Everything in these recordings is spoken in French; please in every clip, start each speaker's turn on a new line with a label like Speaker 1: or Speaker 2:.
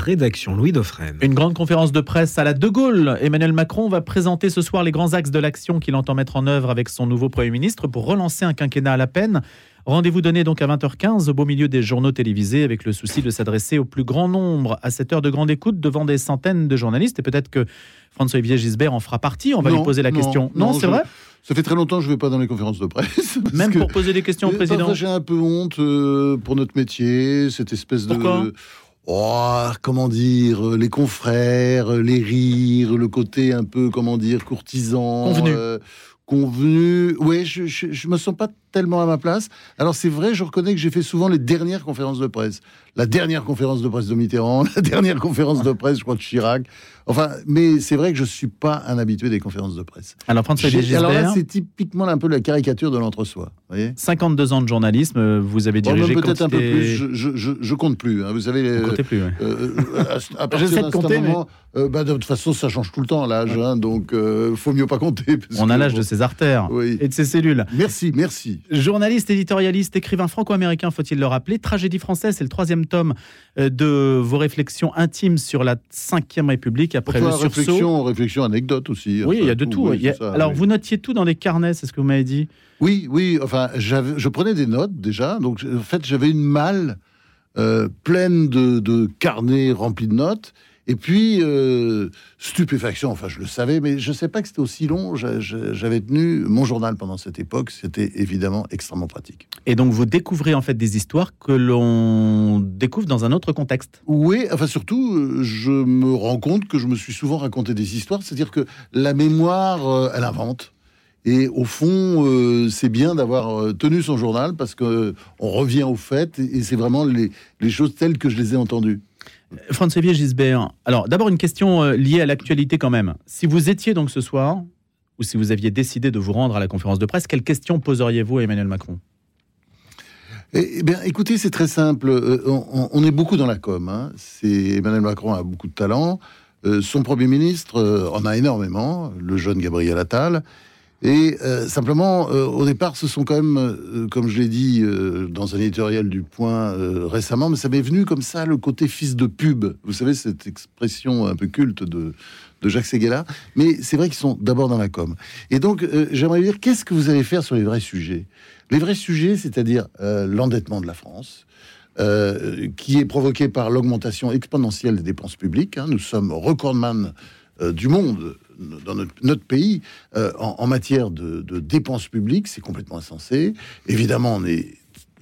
Speaker 1: rédaction Louis Dauphren.
Speaker 2: Une grande conférence de presse à la De Gaulle. Emmanuel Macron va présenter ce soir les grands axes de l'action qu'il entend mettre en œuvre avec son nouveau Premier ministre pour relancer un quinquennat à la peine. Rendez-vous donné donc à 20h15 au beau milieu des journaux télévisés avec le souci de s'adresser au plus grand nombre à cette heure de grande écoute devant des centaines de journalistes et peut-être que François-Olivier Gisbert en fera partie. On va lui poser la question. Non, c'est vrai?
Speaker 3: Ça fait très longtemps que je ne vais pas dans les conférences de presse.
Speaker 2: Même pour poser des questions au président
Speaker 3: J'ai un peu honte euh, pour notre métier, cette espèce
Speaker 2: de...
Speaker 3: Oh, comment dire, les confrères, les rires, le côté un peu, comment dire, courtisan.
Speaker 2: Convenu. Euh,
Speaker 3: convenu. Oui, je, je, me sens pas tellement à ma place. Alors c'est vrai, je reconnais que j'ai fait souvent les dernières conférences de presse. La dernière conférence de presse de Mitterrand, la dernière conférence de presse, je crois, de Chirac. Enfin, mais c'est vrai que je suis pas un habitué des conférences de presse.
Speaker 2: Alors François
Speaker 3: Alors là, c'est typiquement un peu la caricature de l'entre-soi.
Speaker 2: 52 ans de journalisme, euh, vous avez dirigé
Speaker 3: peut-être un peu plus. Je, je, compte plus. Hein. Vous savez,
Speaker 2: vous comptez plus. Ouais.
Speaker 3: Euh, à, partir de compter, moment, euh, bah, de toute façon, ça change tout le temps l'âge, hein, donc euh, faut mieux pas compter.
Speaker 2: On a l'âge de ses artères et de ses cellules.
Speaker 3: Merci, merci.
Speaker 2: Journaliste, éditorialiste, écrivain franco-américain, faut-il le rappeler. Tragédie française, c'est le troisième tome euh, de vos réflexions intimes sur la Ve République après le sursaut.
Speaker 3: Réflexion, réflexion, anecdote aussi.
Speaker 2: Oui, il y a de tout. alors, vous notiez tout dans les carnets, c'est ce que vous m'avez dit?
Speaker 3: Oui, oui. Enfin, je prenais des notes déjà. Donc, en fait, j'avais une malle euh, pleine de, de carnets remplis de notes. Et puis, euh, stupéfaction, enfin je le savais, mais je ne sais pas que c'était aussi long. J'avais tenu mon journal pendant cette époque, c'était évidemment extrêmement pratique.
Speaker 2: Et donc vous découvrez en fait des histoires que l'on découvre dans un autre contexte.
Speaker 3: Oui, enfin surtout, euh, je me rends compte que je me suis souvent raconté des histoires, c'est-à-dire que la mémoire, euh, elle invente. Et au fond, c'est bien d'avoir tenu son journal parce que on revient aux faits et c'est vraiment les, les choses telles que je les ai entendues.
Speaker 2: François-Xavier Gisbert, alors d'abord une question euh, liée à l'actualité quand même. Si vous étiez donc ce soir, ou si vous aviez décidé de vous rendre à la conférence de presse, quelle question poseriez-vous à Emmanuel Macron?
Speaker 3: Eh bien, écoutez, c'est très simple. Euh, on, est beaucoup dans la com. Hein. Emmanuel Macron a beaucoup de talent. Euh, son premier ministre en a énormément. Le jeune Gabriel Attal. Et euh, simplement, euh, au départ, ce sont quand même, euh, comme je l'ai dit dans un éditorial du Point récemment, mais ça m'est venu comme ça le côté fils de pub. Vous savez, cette expression un peu culte de, Jacques Seguela. Mais c'est vrai qu'ils sont d'abord dans la com. Et donc, j'aimerais dire, qu'est-ce que vous allez faire sur les vrais sujets? Les vrais sujets, c'est-à-dire l'endettement de la France. qui est provoqué par l'augmentation exponentielle des dépenses publiques. Hein. Nous sommes recordman du monde dans notre, pays euh, en, matière de, dépenses publiques, c'est complètement insensé. Évidemment, on est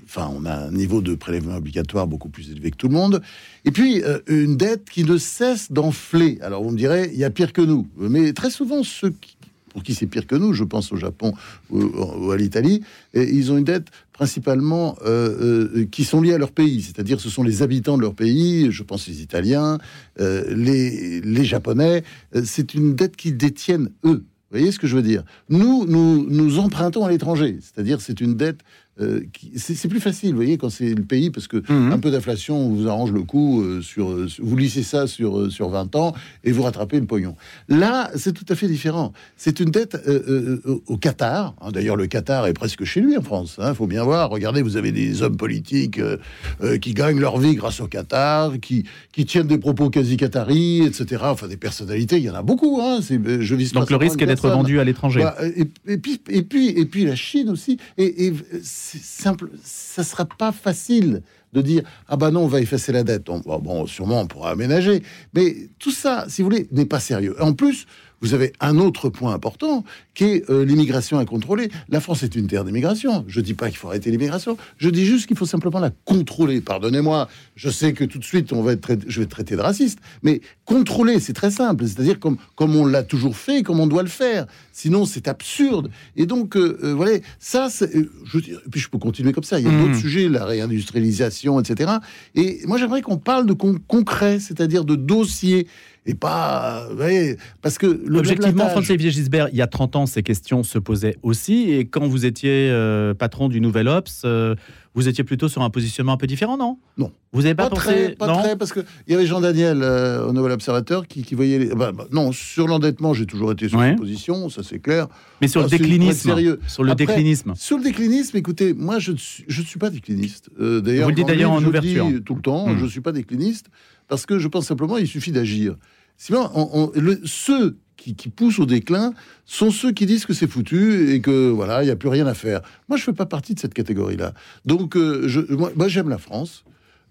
Speaker 3: enfin, on a un niveau de prélèvement obligatoire beaucoup plus élevé que tout le monde. Et puis, euh, une dette qui ne cesse d'enfler. Alors, vous me direz, il y a pire que nous. Mais très souvent, ceux qui, pour qui c'est pire que nous, je pense au Japon ou, à l'Italie, ils ont une dette principalement euh, euh, qui sont liées à leur pays, c'est-à-dire ce sont les habitants de leur pays, je pense les Italiens, euh, les, les Japonais, c'est une dette qu'ils détiennent eux. Vous voyez ce que je veux dire? Nous, nous, nous empruntons à l'étranger, c'est-à-dire c'est une dette euh, c'est plus facile, vous voyez, quand c'est le pays, parce que mhm. un peu d'inflation vous arrange le coup, euh, sur, euh, vous lissez ça sur, sur 20 ans et vous rattrapez le pognon. Là, c'est tout à fait différent. C'est une dette au Qatar. Hein. D'ailleurs, le Qatar est presque chez lui en France. Il hein, faut bien voir. Regardez, vous avez des hommes politiques qui gagnent leur vie grâce au Qatar, qui, qui tiennent des propos quasi qataris, etc. Enfin, des personnalités, il y en a beaucoup. Hein. Je
Speaker 2: Donc le risque est d'être vendu à l'étranger.
Speaker 3: Bah, et, puis, et, puis, et puis la Chine aussi. Et, et c'est simple, ça sera pas facile de dire ah bah non on va effacer la dette. bon, sûrement on pourra aménager, mais tout ça, si vous voulez, n'est pas sérieux. En plus, vous avez un autre point important qui est euh, l'immigration incontrôlée. La France est une terre d'immigration. Je dis pas qu'il faut arrêter l'immigration. Je dis juste qu'il faut simplement la contrôler. Pardonnez-moi. Je sais que tout de suite on va être je vais être traité de raciste, mais contrôler c'est très simple. C'est-à-dire comme comme on l'a toujours fait, comme on doit le faire. Sinon c'est absurde. Et donc euh, euh, voilà, ça. Je, et puis je peux continuer comme ça. Il y a mmh. d'autres sujets, la réindustrialisation, etc. Et moi j'aimerais qu'on parle de concret, c'est-à-dire de dossiers et pas. parce que.
Speaker 2: Objectivement, François-Xavier Gisbert, il y a 30 ans, ces questions se posaient aussi. Et quand vous étiez euh, patron du Nouvel Ops, euh, vous étiez plutôt sur un positionnement un peu différent, non?
Speaker 3: Non.
Speaker 2: Vous n'avez pas, pensé
Speaker 3: très, Pas très, parce qu'il y avait Jean Daniel euh, au Nouvel Observateur qui, voyait. Les... Bah, bah, non, sur l'endettement, j'ai toujours été sur cette position, ça c'est clair.
Speaker 2: Mais sur le déclinisme. Sérieux. Sur le déclinisme.
Speaker 3: Sur le déclinisme, écoutez, moi je ne suis, pas décliniste.
Speaker 2: d'ailleurs, vous le dites d'ailleurs en ouverture.
Speaker 3: tout le temps, hmm. je ne suis pas décliniste parce que je pense simplement il suffit d'agir. Sinon, on, le, ceux qui, poussent au déclin sont ceux qui disent que c'est foutu et que voilà, il n'y a plus rien à faire. Moi, je fais pas partie de cette catégorie-là. Donc, euh, moi j'aime la France.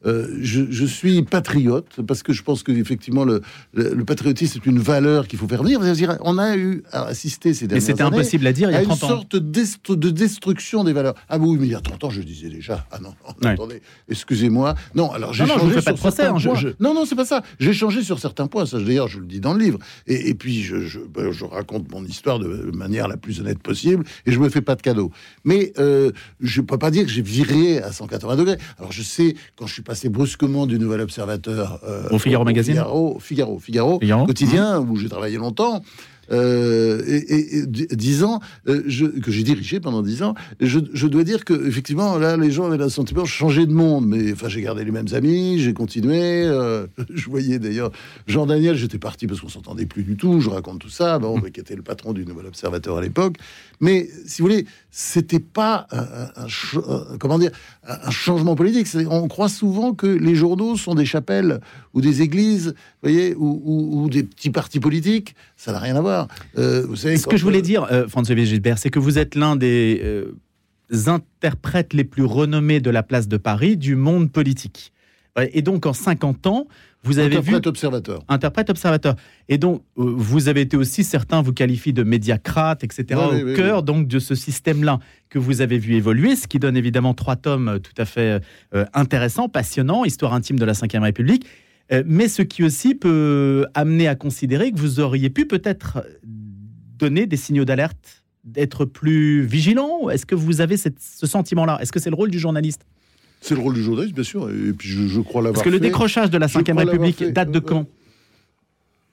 Speaker 3: Euh, je, suis patriote parce que je pense qu'effectivement le, le, patriotisme est une valeur qu'il faut faire venir. On a eu à assister ces dernières
Speaker 2: Mais c'était impossible à dire il y a 30
Speaker 3: une sorte de destruction des valeurs. Ah oui, mais il y a 30 ans, je disais déjà. Ah non, attendez, excusez-moi. Non, alors j'ai changé sur certains hein, points. Non, non, c'est pas ça. J'ai changé sur certains points. Ça, d'ailleurs, je le dis dans le livre. Et, puis, je, ben, je, raconte mon histoire de manière la plus honnête possible et je me fais pas de cadeaux. Mais euh, je peux pas dire que j'ai viré à 180 degrés. Alors, je sais, quand je suis passé brusquement du Nouvel Observateur
Speaker 2: euh, au Figaro Magazine,
Speaker 3: Figaro, Figaro, Figaro, quotidien où j'ai travaillé longtemps. Euh, et, dix ans euh, je, que j'ai dirigé pendant dix ans, je, dois dire que effectivement là les gens avaient le sentiment de changer de monde, mais enfin j'ai gardé les mêmes amis, j'ai continué. Euh, je voyais d'ailleurs Jean Daniel, j'étais parti parce qu'on s'entendait plus du tout. Je raconte tout ça, bon, qui était le patron du Nouvel Observateur à l'époque. Mais si vous voulez, c'était pas un, comment dire un changement politique. On croit souvent que les journaux sont des chapelles ou des églises, voyez, ou, ou des petits partis politiques. Ça n'a rien à voir.
Speaker 2: Euh, Ce que je voulais dire, euh, François Gilbert, c'est que vous êtes l'un des euh, interprètes les plus renommés de la place de Paris du monde politique. Et donc, en 50 ans, vous avez
Speaker 3: interprète vu... observateur.
Speaker 2: Interprète observateur. Et donc, vous avez été aussi, certains vous qualifient de médiacrate, etc., au cœur donc de ce système-là que vous avez vu évoluer, ce qui donne évidemment trois tomes tout à fait intéressants, passionnants, Histoire intime de la Ve République. Euh, mais ce qui aussi peut amener à considérer que vous auriez pu peut-être donner des signaux d'alerte, d'être plus vigilant. Est-ce que vous avez ce sentiment-là? Est-ce que c'est le rôle du journaliste?
Speaker 3: C'est le rôle du journaliste, bien sûr. Et puis je, crois l'avoir.
Speaker 2: Parce que le décrochage de la Ve République date de euh, quand?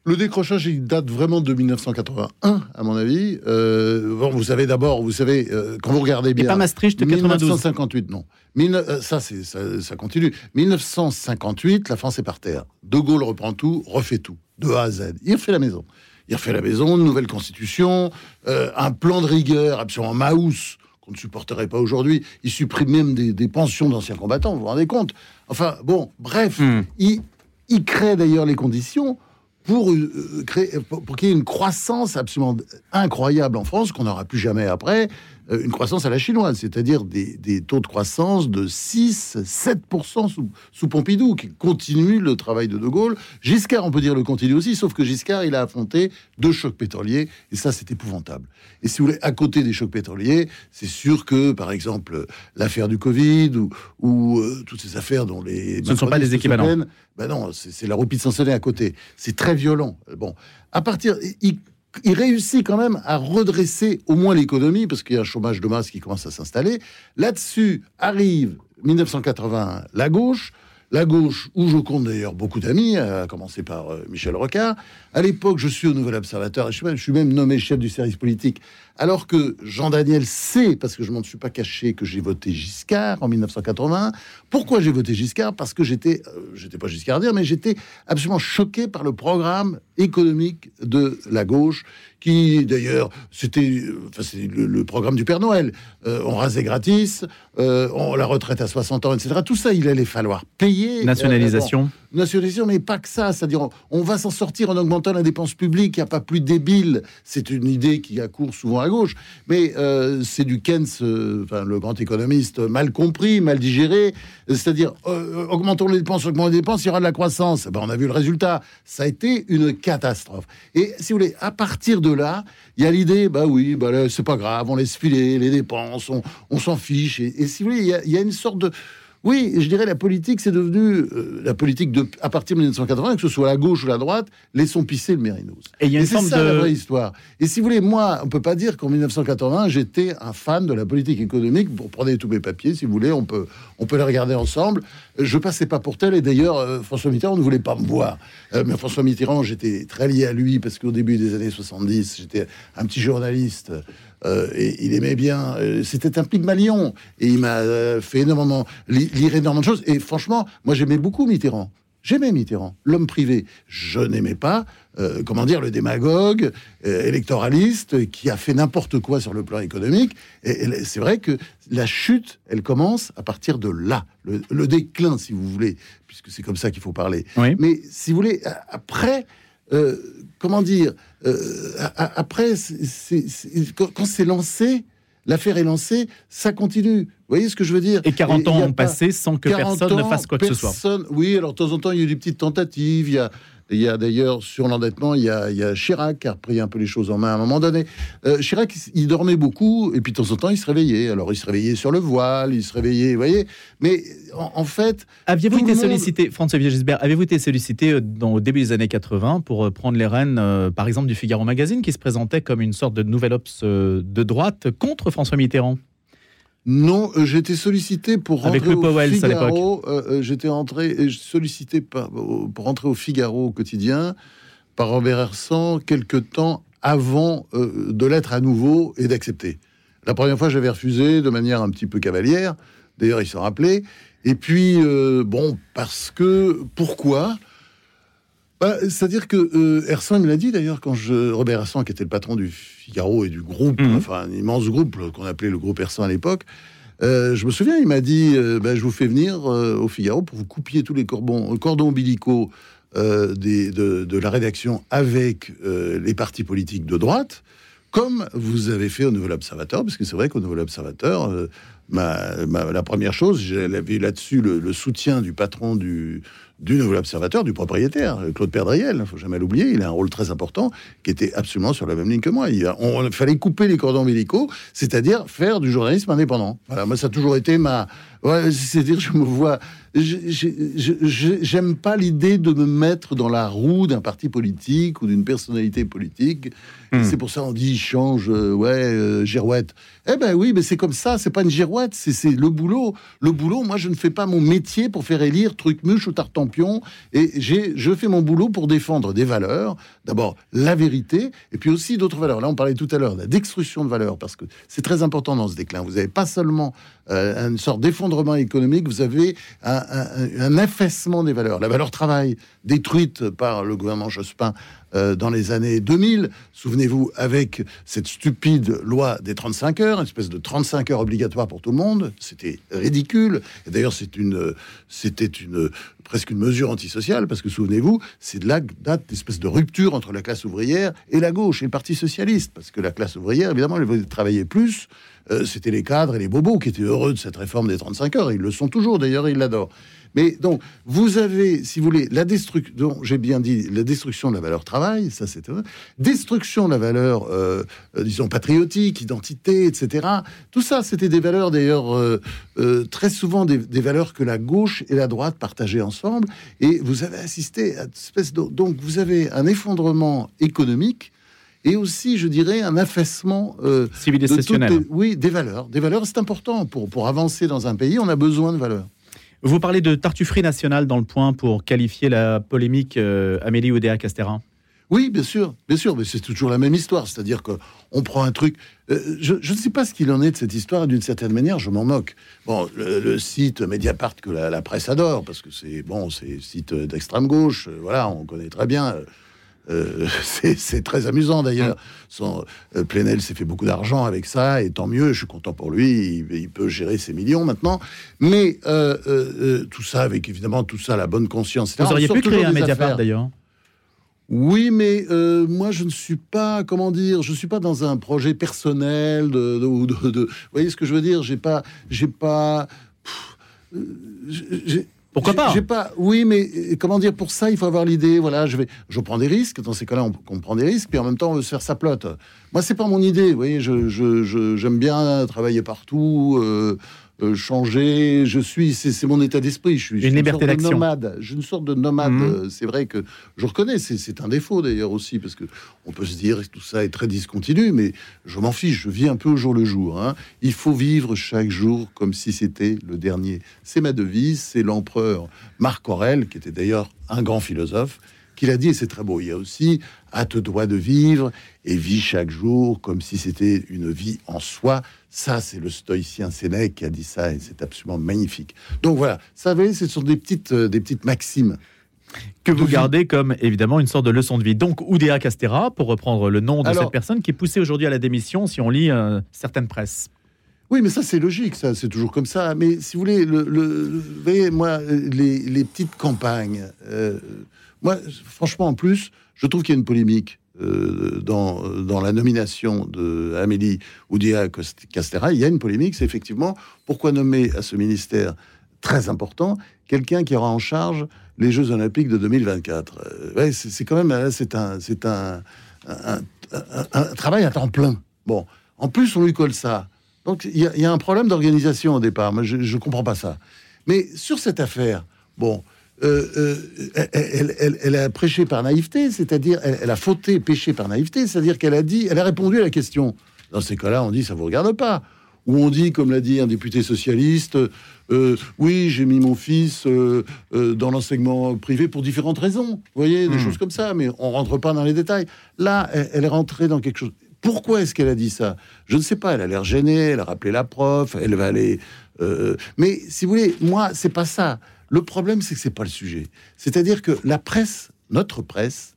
Speaker 3: Le décrochage, il date vraiment de 1981, à mon avis. Euh, bon, vous savez d'abord, vous savez, euh, quand vous regardez bien. Et
Speaker 2: pas Maastricht,
Speaker 3: 1958, non. Euh, ça, c'est, ça, continue. 1958, la France est par terre. De Gaulle reprend tout, refait tout, de A à Z. Il refait la maison. Il refait la maison, une nouvelle constitution, un plan de rigueur absolument maous qu'on ne supporterait pas aujourd'hui. Il supprime même des, pensions d'anciens combattants, vous vous rendez compte Enfin, bon, bref, hmm. il, il crée d'ailleurs les conditions pour, euh, pour, qu'il y ait une croissance absolument incroyable en France qu'on n'aura plus jamais après, une croissance à la chinoise, c'est-à-dire des, taux de croissance de 6-7% sous, sous, Pompidou, qui continue le travail de De Gaulle. Giscard, on peut dire, le continue aussi, sauf que Giscard, il a affronté deux chocs pétroliers, et ça, c'est épouvantable. Et si vous voulez, à côté des chocs pétroliers, c'est sûr que, par exemple, l'affaire du Covid ou, ou euh, toutes ces affaires dont les...
Speaker 2: Ce ne sont pas des équivalents.
Speaker 3: Ben non, c'est la roupie de Sansonnet à côté. C'est très violent. Bon, à partir... il réussit quand même à redresser au moins l'économie, parce qu'il y a un chômage de masse qui commence à s'installer. Là-dessus arrive 1980 la gauche, la gauche, où je compte d'ailleurs beaucoup d'amis, à commencer par euh, Michel Rocard. À l'époque, je suis au Nouvel Observateur, je suis, même, je suis même nommé chef du service politique, alors que Jean Daniel sait, parce que je m'en suis pas caché, que j'ai voté Giscard en 1980. Pourquoi j'ai voté Giscard? Parce que j'étais, euh, j'étais pas giscardien, mais j'étais absolument choqué par le programme économique de la gauche qui d'ailleurs, c'était enfin, le, le, programme du Père Noël. Euh, on rasait gratis, euh, on, la retraite à 60 ans, etc. Tout ça, il allait falloir payer.
Speaker 2: Euh, Nationalisation.
Speaker 3: Nationalisation, mais pas que ça. C'est-à-dire, on, va s'en sortir en augmentant la dépense publique. Il n'y a pas plus débile. C'est une idée qui accourt souvent à gauche. Mais c'est du Keynes, enfin, le grand économiste, mal compris, mal digéré. C'est-à-dire, augmentons les dépenses, augmentons les dépenses, il y aura de la croissance. Ben, on a vu le résultat. Ça a été une catastrophe. Et si vous voulez, à partir de là, il y a l'idée, bah oui, bah c'est pas grave, on laisse filer les dépenses, on, s'en fiche. Et, si vous voulez, il y a une sorte de oui, je dirais la politique, c'est devenu euh, la politique de à partir de 1980, que ce soit la gauche ou la droite, laissons pisser le Mérinos. Et il y a une c'est ça la vraie histoire. Et si vous voulez, moi, on peut pas dire qu'en 1980, j'étais un fan de la politique économique. Pour prendre tous mes papiers, si vous voulez, on peut on peut les regarder ensemble. Je passais pas pour tel, et d'ailleurs, euh, François Mitterrand ne voulait pas me voir. Euh, mais François Mitterrand, j'étais très lié à lui parce qu'au début des années 70, j'étais un petit journaliste euh, et il aimait bien. Euh, c'était un Pygmalion et il m'a euh, fait énormément lire énormément de choses. Et franchement, moi j'aimais beaucoup Mitterrand. J'aimais Mitterrand, l'homme privé. Je n'aimais pas, euh, comment dire, le démagogue euh, électoraliste qui a fait n'importe quoi sur le plan économique. Et, c'est vrai que la chute, elle commence à partir de là, le, déclin, si vous voulez, puisque c'est comme ça qu'il faut parler. Mais si vous voulez, après, euh, comment dire, après, quand c'est lancé, l'affaire est lancée, ça continue. Vous voyez ce que je veux dire?
Speaker 2: Et 40 ans ont passé sans que personne ne fasse quoi que ce soit.
Speaker 3: Oui, alors de temps en temps, il y a eu des petites tentatives. Il y a, il y a d'ailleurs, sur l'endettement, il, y a Chirac qui a repris un peu les choses en main à un moment donné. Euh, Chirac, il dormait beaucoup, et puis de temps en temps, il se réveillait. Alors, il se réveillait sur le voile, il se réveillait, vous voyez. Mais en, fait.
Speaker 2: Aviez-vous été sollicité, François Gisbert, avez-vous été sollicité euh, dans, au début des années 80 pour euh, prendre les rênes, par exemple, du Figaro Magazine, qui se présentait comme une sorte de nouvelle ops de droite contre François Mitterrand?
Speaker 3: Non, euh, été sollicité pour rentrer
Speaker 2: Avec le
Speaker 3: au
Speaker 2: Figaro.
Speaker 3: Euh, euh, j'étais entré sollicité pour rentrer au Figaro au quotidien par Robert Hersan quelques temps avant de l'être à nouveau et d'accepter. La première fois, j'avais refusé de manière un petit peu cavalière. D'ailleurs, il s'en rappelait. Et puis, bon, parce que pourquoi? Bah, c'est-à-dire que euh, me l'a dit d'ailleurs quand je Robert Hersan, qui était le patron du Figaro et du groupe, mhm. enfin un immense groupe qu'on appelait le groupe Hersan à l'époque. Euh, je me souviens, il m'a dit euh, bah, Je vous fais venir euh, au Figaro pour vous coupiez tous les cordons, cordons ombilicaux des, de, de, la rédaction avec les partis politiques de droite, comme vous avez fait au Nouvel Observateur, parce que c'est vrai qu'au Nouvel Observateur, la première chose, j'avais là-dessus le, soutien du patron du, du Nouvel Observateur, du propriétaire, Claude Perdriel, il ne faut jamais l'oublier, il a un rôle très important, qui était absolument sur la même ligne que moi. Il on, fallait couper les cordons médicaux, c'est-à-dire faire du journalisme indépendant. Voilà, moi ça a toujours été ma... c'est-à-dire je me vois... J'aime pas l'idée de me mettre dans la roue d'un parti politique ou d'une personnalité politique. Hmm. C'est pour ça on dit change, euh, ouais, euh, girouette. Eh ben oui, mais c'est comme ça, c'est pas une girouette, c'est le boulot. Le boulot, moi je ne fais pas mon métier pour faire élire Trucmuche ou Tartampion, et je fais mon boulot pour défendre des valeurs. D'abord la vérité, et puis aussi d'autres valeurs. Là on parlait tout à l'heure de la destruction de valeurs, parce que c'est très important dans ce déclin. Vous n'avez pas seulement euh, une sorte d'effondrement économique, vous avez un, un, affaissement des valeurs. La valeur travail, détruite par le gouvernement Jospin euh, dans les années 2000. Souvenez-vous, avec cette stupide loi des 35 heures, une espèce de 35 heures obligatoire pour tout le monde, c'était ridicule. Et d'ailleurs, c'était presque une mesure antisociale, parce que souvenez-vous, c'est de là date d'espèce de rupture entre la classe ouvrière et la gauche et le Parti socialiste, parce que la classe ouvrière, évidemment, elle voulait travailler plus. Euh, c'était les cadres et les bobos qui étaient heureux de cette réforme des 35 heures. Ils le sont toujours, d'ailleurs, ils l'adorent. Mais donc, vous avez, si vous voulez, la destruction, j'ai bien dit, la destruction de la valeur travail, ça c'est destruction de la valeur, euh, euh, disons, patriotique, identité, etc. Tout ça, c'était des valeurs d'ailleurs, euh, très souvent des, valeurs que la gauche et la droite partageaient ensemble. Et vous avez assisté à une espèce de. Donc, vous avez un effondrement économique et aussi, je dirais, un affaissement
Speaker 2: civilisationnel.
Speaker 3: oui, des valeurs. Des valeurs, c'est important pour, pour avancer dans un pays. On a besoin de valeurs.
Speaker 2: Vous parlez de tartufferie nationale dans le point pour qualifier la polémique euh, Amélie Oudéa-Castéra
Speaker 3: oui, bien sûr, bien sûr, mais c'est toujours la même histoire. C'est-à-dire que on prend un truc. Euh, je, ne sais pas ce qu'il en est de cette histoire. D'une certaine manière, je m'en moque. Bon, le, site Mediapart que la, presse adore parce que c'est bon, c'est site d'extrême gauche. Euh, voilà, on connaît très bien. Euh, c'est très amusant d'ailleurs. Son euh, Plenel s'est fait beaucoup d'argent avec ça, et tant mieux. Je suis content pour lui. Il, peut gérer ses millions maintenant. Mais euh, tout ça, avec évidemment tout ça, la bonne conscience.
Speaker 2: Vous auriez pu créer un Mediapart d'ailleurs.
Speaker 3: Oui, mais moi je ne suis pas, comment dire, je suis pas dans un projet personnel de, de, de, vous voyez ce que je veux dire J'ai pas, j'ai pas.
Speaker 2: Pourquoi pas
Speaker 3: J'ai pas. Oui, mais comment dire Pour ça, il faut avoir l'idée. Voilà, je vais, je prends des risques. Dans ces cas-là, on, prend des risques, puis en même temps, on veut se faire sa plotte. Moi, c'est pas mon idée. Vous voyez, je, j'aime bien travailler partout. Euh, euh, changer. Je suis, c'est mon état d'esprit. Je suis,
Speaker 2: une, liberté d'action.
Speaker 3: Nomade. Je suis une sorte de nomade. Mhm. Euh, c'est vrai que je reconnais. C'est un défaut d'ailleurs aussi parce que on peut se dire que tout ça est très discontinu, mais je m'en fiche. Je vis un peu au jour le jour. Hein. Il faut vivre chaque jour comme si c'était le dernier. C'est ma devise. C'est l'empereur Marc Aurèle, qui était d'ailleurs un grand philosophe, qu'il a dit, et c'est très beau, il y a aussi à te droit de vivre et vis chaque jour comme si c'était une vie en soi. Ça, c'est le stoïcien Sénèque qui a dit ça et c'est absolument magnifique. Donc voilà, ça, vous ce sont des petites, euh, des petites maximes.
Speaker 2: Que vous gardez comme évidemment une sorte de leçon de vie. Donc Oudéa Castera, pour reprendre le nom de
Speaker 3: Alors-
Speaker 2: cette personne qui est poussée aujourd'hui à la démission, si on lit euh, certaines presses.
Speaker 3: Oui, mais ça c'est logique, ça c'est toujours comme ça. Mais si vous voulez, le, le- vous voyez, moi, les, les petites campagnes, euh, moi, franchement, en plus, je trouve qu'il y a une polémique euh, dans, la nomination de Amélie Oudéa Castera. Il y a une polémique, c'est effectivement pourquoi nommer à ce ministère très important quelqu'un qui aura en charge les Jeux Olympiques de 2024. Euh, c'est quand même, là, c'est un, c'est un, travail à temps plein. Bon, en plus, on lui colle ça. Donc il y, a- un problème d'organisation au départ. Je ne comprends pas ça. Mais sur cette affaire, bon, euh, euh, elle, elle- elle- elle a prêché par naïveté, c'est-à-dire elle, elle a fauté, péché par naïveté, c'est-à-dire qu'elle a dit, elle a répondu à la question. Dans ces cas-là, on dit ça vous regarde pas. Ou on dit, comme l'a dit un député socialiste, euh, oui, j'ai mis mon fils euh, dans l'enseignement privé pour différentes raisons. Vous voyez, des
Speaker 2: Hmm.
Speaker 3: choses comme ça, mais on rentre pas dans les détails. Là, elle, elle est rentrée dans quelque chose. Pourquoi est-ce qu'elle a dit ça? Je ne sais pas. Elle a l'air gênée. Elle a rappelé la prof. Elle va aller. euh, Mais si vous voulez, moi, c'est pas ça. Le problème, c'est que c'est pas le sujet. C'est-à-dire que la presse, notre presse,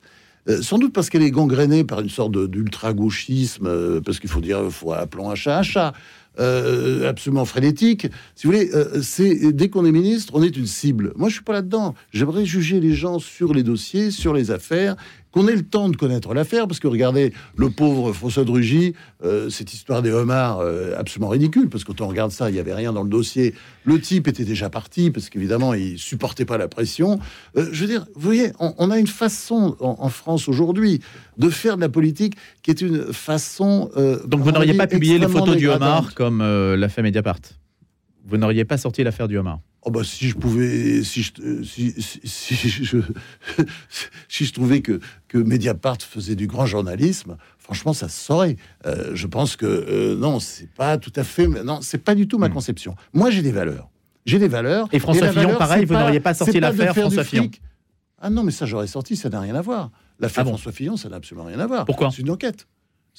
Speaker 3: euh, sans doute parce qu'elle est gangrénée par une sorte d'ultra-gauchisme, euh, parce qu'il faut dire, faut appelons un chat un chat, euh, absolument frénétique. Si vous voulez, euh, c'est dès qu'on est ministre, on est une cible. Moi, je suis pas là-dedans. J'aimerais juger les gens sur les dossiers, sur les affaires, qu'on ait le temps de connaître l'affaire, parce que regardez, le pauvre François Drugy, euh, cette histoire des homards, euh, absolument ridicule, parce que quand on regarde ça, il y avait rien dans le dossier. Le type était déjà parti, parce qu'évidemment, il supportait pas la pression. Euh, je veux dire, vous voyez, on, on a une façon en, en France aujourd'hui de faire de la politique qui est une façon. euh,
Speaker 2: Donc vous n'auriez pas publié les photos du homard comme l'a fait Mediapart? Vous n'auriez pas sorti l'affaire du homard?
Speaker 3: Oh bah si je pouvais, si je, euh, si, si, si je, si je trouvais que, que Mediapart faisait du grand journalisme, franchement, ça se saurait. Euh, je pense que euh, non, c'est pas tout à fait, non, c'est pas du tout ma
Speaker 2: Hmm.
Speaker 3: conception. Moi, j'ai des valeurs. J'ai des valeurs.
Speaker 2: Et François Fillon,
Speaker 3: valeur,
Speaker 2: pareil, vous n'auriez pas sorti l'affaire François Fillon.
Speaker 3: Ah non, mais ça, j'aurais sorti, ça n'a rien à voir. L'affaire
Speaker 2: Ah bon
Speaker 3: François Fillon, ça n'a absolument rien à voir.
Speaker 2: Pourquoi?
Speaker 3: C'est une enquête.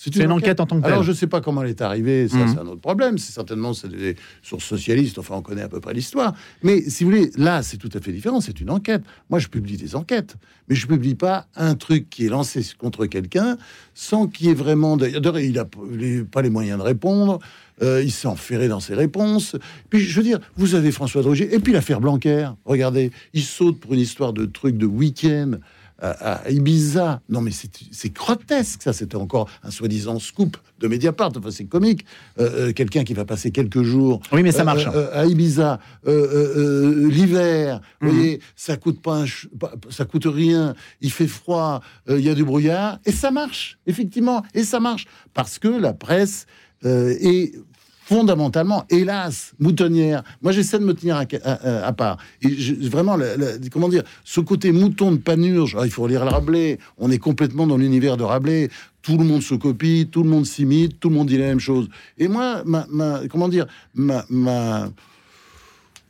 Speaker 2: C'est une enquête en tant que telle.
Speaker 3: Alors, je ne sais pas comment elle est arrivée, ça,
Speaker 2: Mhm.
Speaker 3: c'est un autre problème. C'est certainement c'est des sources socialistes, enfin, on connaît à peu près l'histoire. Mais si vous voulez, là, c'est tout à fait différent, c'est une enquête. Moi, je publie des enquêtes, mais je publie pas un truc qui est lancé contre quelqu'un sans qu'il y ait vraiment. D'ailleurs, il n'a pas les moyens de répondre, euh, il s'est enferré dans ses réponses. Puis, je veux dire, vous avez François Drogier, et puis l'affaire Blanquer, regardez, il saute pour une histoire de truc de week-end à, à Ibiza. Non, mais c'est- grotesque, ça. C'était encore un soi-disant scoop de Mediapart. Enfin, c'est comique. Euh, euh, Quelqu'un qui va passer quelques jours
Speaker 2: Oui, mais ça
Speaker 3: euh,
Speaker 2: marche.
Speaker 3: euh, à Ibiza, l'hiver, vous
Speaker 2: Mhm.
Speaker 3: voyez, ça coûte pas, un ça coûte rien. Il fait froid, il y a du brouillard, et ça marche, effectivement, et ça marche parce que la presse est fondamentalement, hélas, moutonnière. Moi, j'essaie de me tenir à, part. Et vraiment, comment dire, ce côté mouton de panurge, ah, il faut lire Rabelais. On est complètement dans l'univers de Rabelais. Tout le monde se copie, tout le monde s'imite, tout le monde dit la même chose. Et moi, ma- comment dire, ma, ma,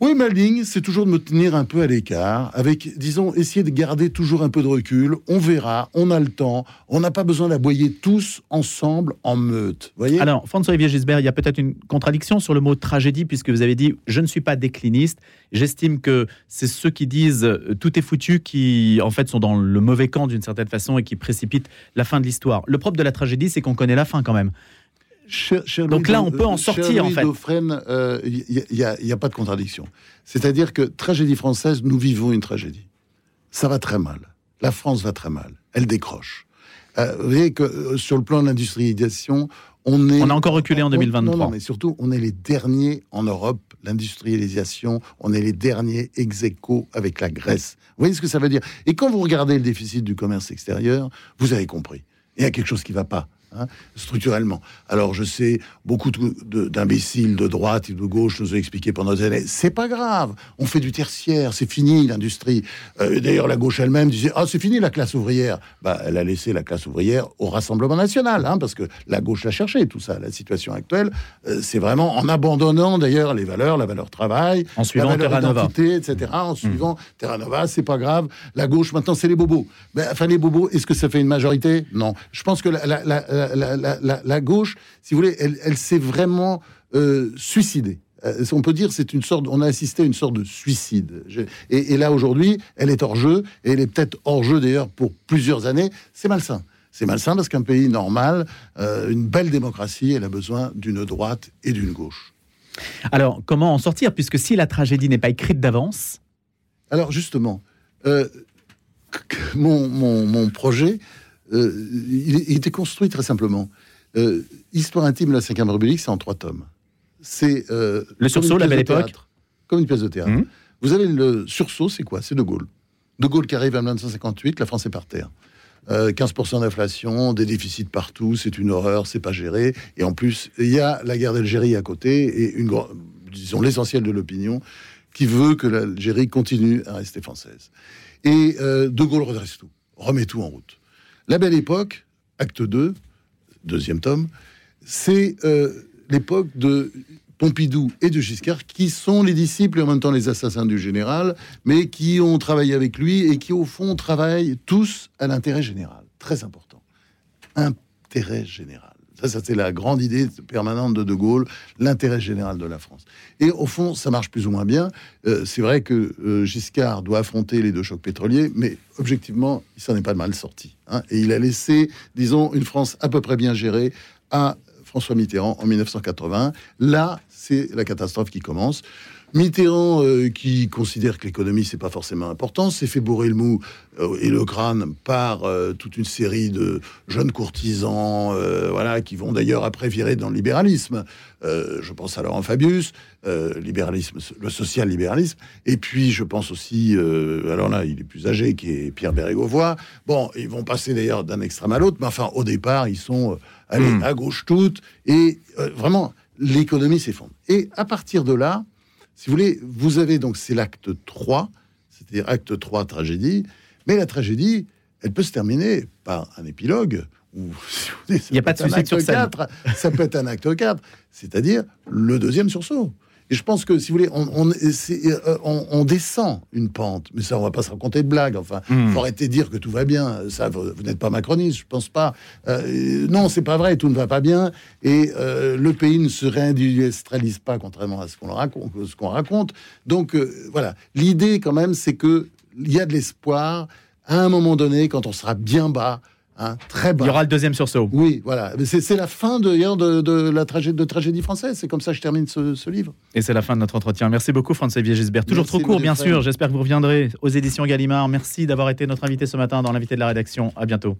Speaker 3: oui, ma ligne, c'est toujours de me tenir un peu à l'écart, avec, disons, essayer de garder toujours un peu de recul. On verra, on a le temps, on n'a pas besoin d'aboyer tous ensemble en meute. Voyez?
Speaker 2: Alors, François-Olivier Gisbert, il y a peut-être une contradiction sur le mot tragédie, puisque vous avez dit Je ne suis pas décliniste. J'estime que c'est ceux qui disent euh, tout est foutu qui, en fait, sont dans le mauvais camp d'une certaine façon et qui précipitent la fin de l'histoire. Le propre de la tragédie, c'est qu'on connaît la fin quand même.
Speaker 3: Cher- cher
Speaker 2: Donc
Speaker 3: Louis
Speaker 2: là, on peut en sortir, en fait.
Speaker 3: Dauphren, euh, il n'y a, il y a pas de contradiction. C'est-à-dire que tragédie française, nous vivons une tragédie. Ça va très mal. La France va très mal. Elle décroche. Euh, vous voyez que euh, sur le plan de l'industrialisation, on est.
Speaker 2: On a encore reculé en
Speaker 3: on-
Speaker 2: 2023.
Speaker 3: Non, non, mais surtout, on est les derniers en Europe. L'industrialisation, on est les derniers ex aequo avec la Grèce. Vous voyez ce que ça veut dire? Et quand vous regardez le déficit du commerce extérieur, vous avez compris. Il y a quelque chose qui ne va pas. Hein, structurellement. Alors je sais, beaucoup de- d'imbéciles de, droite et de gauche nous ont expliqué pendant des années, c'est pas grave, on fait du tertiaire, c'est fini l'industrie. Euh, D'ailleurs la gauche elle-même disait, ah c'est fini la classe ouvrière. Bah, elle a laissé la classe ouvrière au Rassemblement national, hein, parce que la gauche l'a cherché, tout ça. La situation actuelle, euh, c'est vraiment en abandonnant d'ailleurs les valeurs, la valeur travail,
Speaker 2: En suivant
Speaker 3: la valeur
Speaker 2: Terra Nova.
Speaker 3: identité, etc. En suivant Terra Nova, c'est pas grave. La gauche, maintenant, c'est les bobos. Ben, enfin, les bobos, est-ce que ça fait une majorité? Non. Je pense que la, la, la, la, la, la- la gauche, si vous voulez, elle, elle s'est vraiment euh, suicidée. euh, on peut dire c'est une sorte, on a assisté à une sorte de suicide. et, là aujourd'hui, elle est hors jeu et elle est peut-être hors jeu d'ailleurs pour plusieurs années. C'est malsain. C'est malsain parce qu'un pays normal, euh, une belle démocratie, elle a besoin d'une droite et d'une gauche.
Speaker 2: Alors, comment en sortir Puisque si la tragédie n'est pas écrite d'avance?
Speaker 3: Alors, justement, euh, mon, projet, il, était construit très simplement. Histoire intime de la Ve République, c'est en trois tomes c'est
Speaker 2: euh, le sursaut, la belle époque,
Speaker 3: comme une pièce de théâtre. Mmh. Vous avez le sursaut, c'est quoi? C'est De Gaulle. De Gaulle qui arrive en 1958, la France est par terre. 15% euh, d'inflation, des déficits partout, c'est une horreur, c'est pas géré. Et en plus, il y a la guerre d'Algérie à côté et une, disons l'essentiel de l'opinion qui veut que l'Algérie continue à rester française. Et euh, De Gaulle redresse tout, remet tout en route. La belle époque, acte 2, deuxième tome, c'est l'époque de Pompidou et de Giscard, qui sont les disciples et en même temps les assassins du général, mais qui ont travaillé avec lui et qui, au fond, travaillent tous à l'intérêt général. Très important. Intérêt général. Ça, c'était la grande idée permanente de De Gaulle, l'intérêt général de la France. Et au fond, ça marche plus ou moins bien. Euh, c'est vrai que euh, Giscard doit affronter les deux chocs pétroliers, mais objectivement, il s'en est pas mal sorti. Hein. Et il a laissé, disons, une France à peu près bien gérée à François Mitterrand en 1980. Là, c'est la catastrophe qui commence. Mitterrand, euh, qui considère que l'économie, c'est pas forcément important, s'est fait bourrer le mou euh, et le crâne par euh, toute une série de jeunes courtisans, voilà, qui vont d'ailleurs après virer dans le libéralisme. je pense à Laurent Fabius, libéralisme, le social-libéralisme. Et puis, je pense aussi, alors là, il est plus âgé, qui est Pierre Bérégovoy. Bon, ils vont passer d'ailleurs d'un extrême à l'autre, mais enfin, au départ, ils sont allez, hmm. à gauche toutes, et vraiment, l'économie s'effondre. Et à partir de là, si vous voulez, vous avez donc, c'est l'acte 3, c'est-à-dire acte 3, tragédie, mais la tragédie, elle peut se terminer par un épilogue, ou
Speaker 2: il n'y a pas de suicide sur
Speaker 3: 4, ça peut être un acte 4, c'est-à-dire le deuxième sursaut. Et je pense que, si vous voulez, on, euh, on, descend une pente, mais ça, on va pas se raconter de blagues. Enfin, hmm. faut arrêter de dire que tout va bien. Ça, vous, n'êtes pas macroniste, je pense pas. Euh, non, c'est pas vrai, tout ne va pas bien. Et euh, le pays ne se réindustrialise pas, contrairement à ce qu'on raconte, ce qu'on raconte. Donc, euh, voilà. L'idée, quand même, c'est que il y a de l'espoir à un moment donné, quand on sera bien bas, Hein, très bas.
Speaker 2: Il y aura le deuxième sursaut.
Speaker 3: Oui, voilà. C'est la fin de, de, la tragédie, de tragédie française. C'est comme ça que je termine ce, livre.
Speaker 2: Et c'est la fin de notre entretien. Merci beaucoup, François Gisbert. Toujours trop court, bien sûr. J'espère que vous reviendrez aux éditions Gallimard. Merci d'avoir été notre invité ce matin dans l'invité de la rédaction. À bientôt.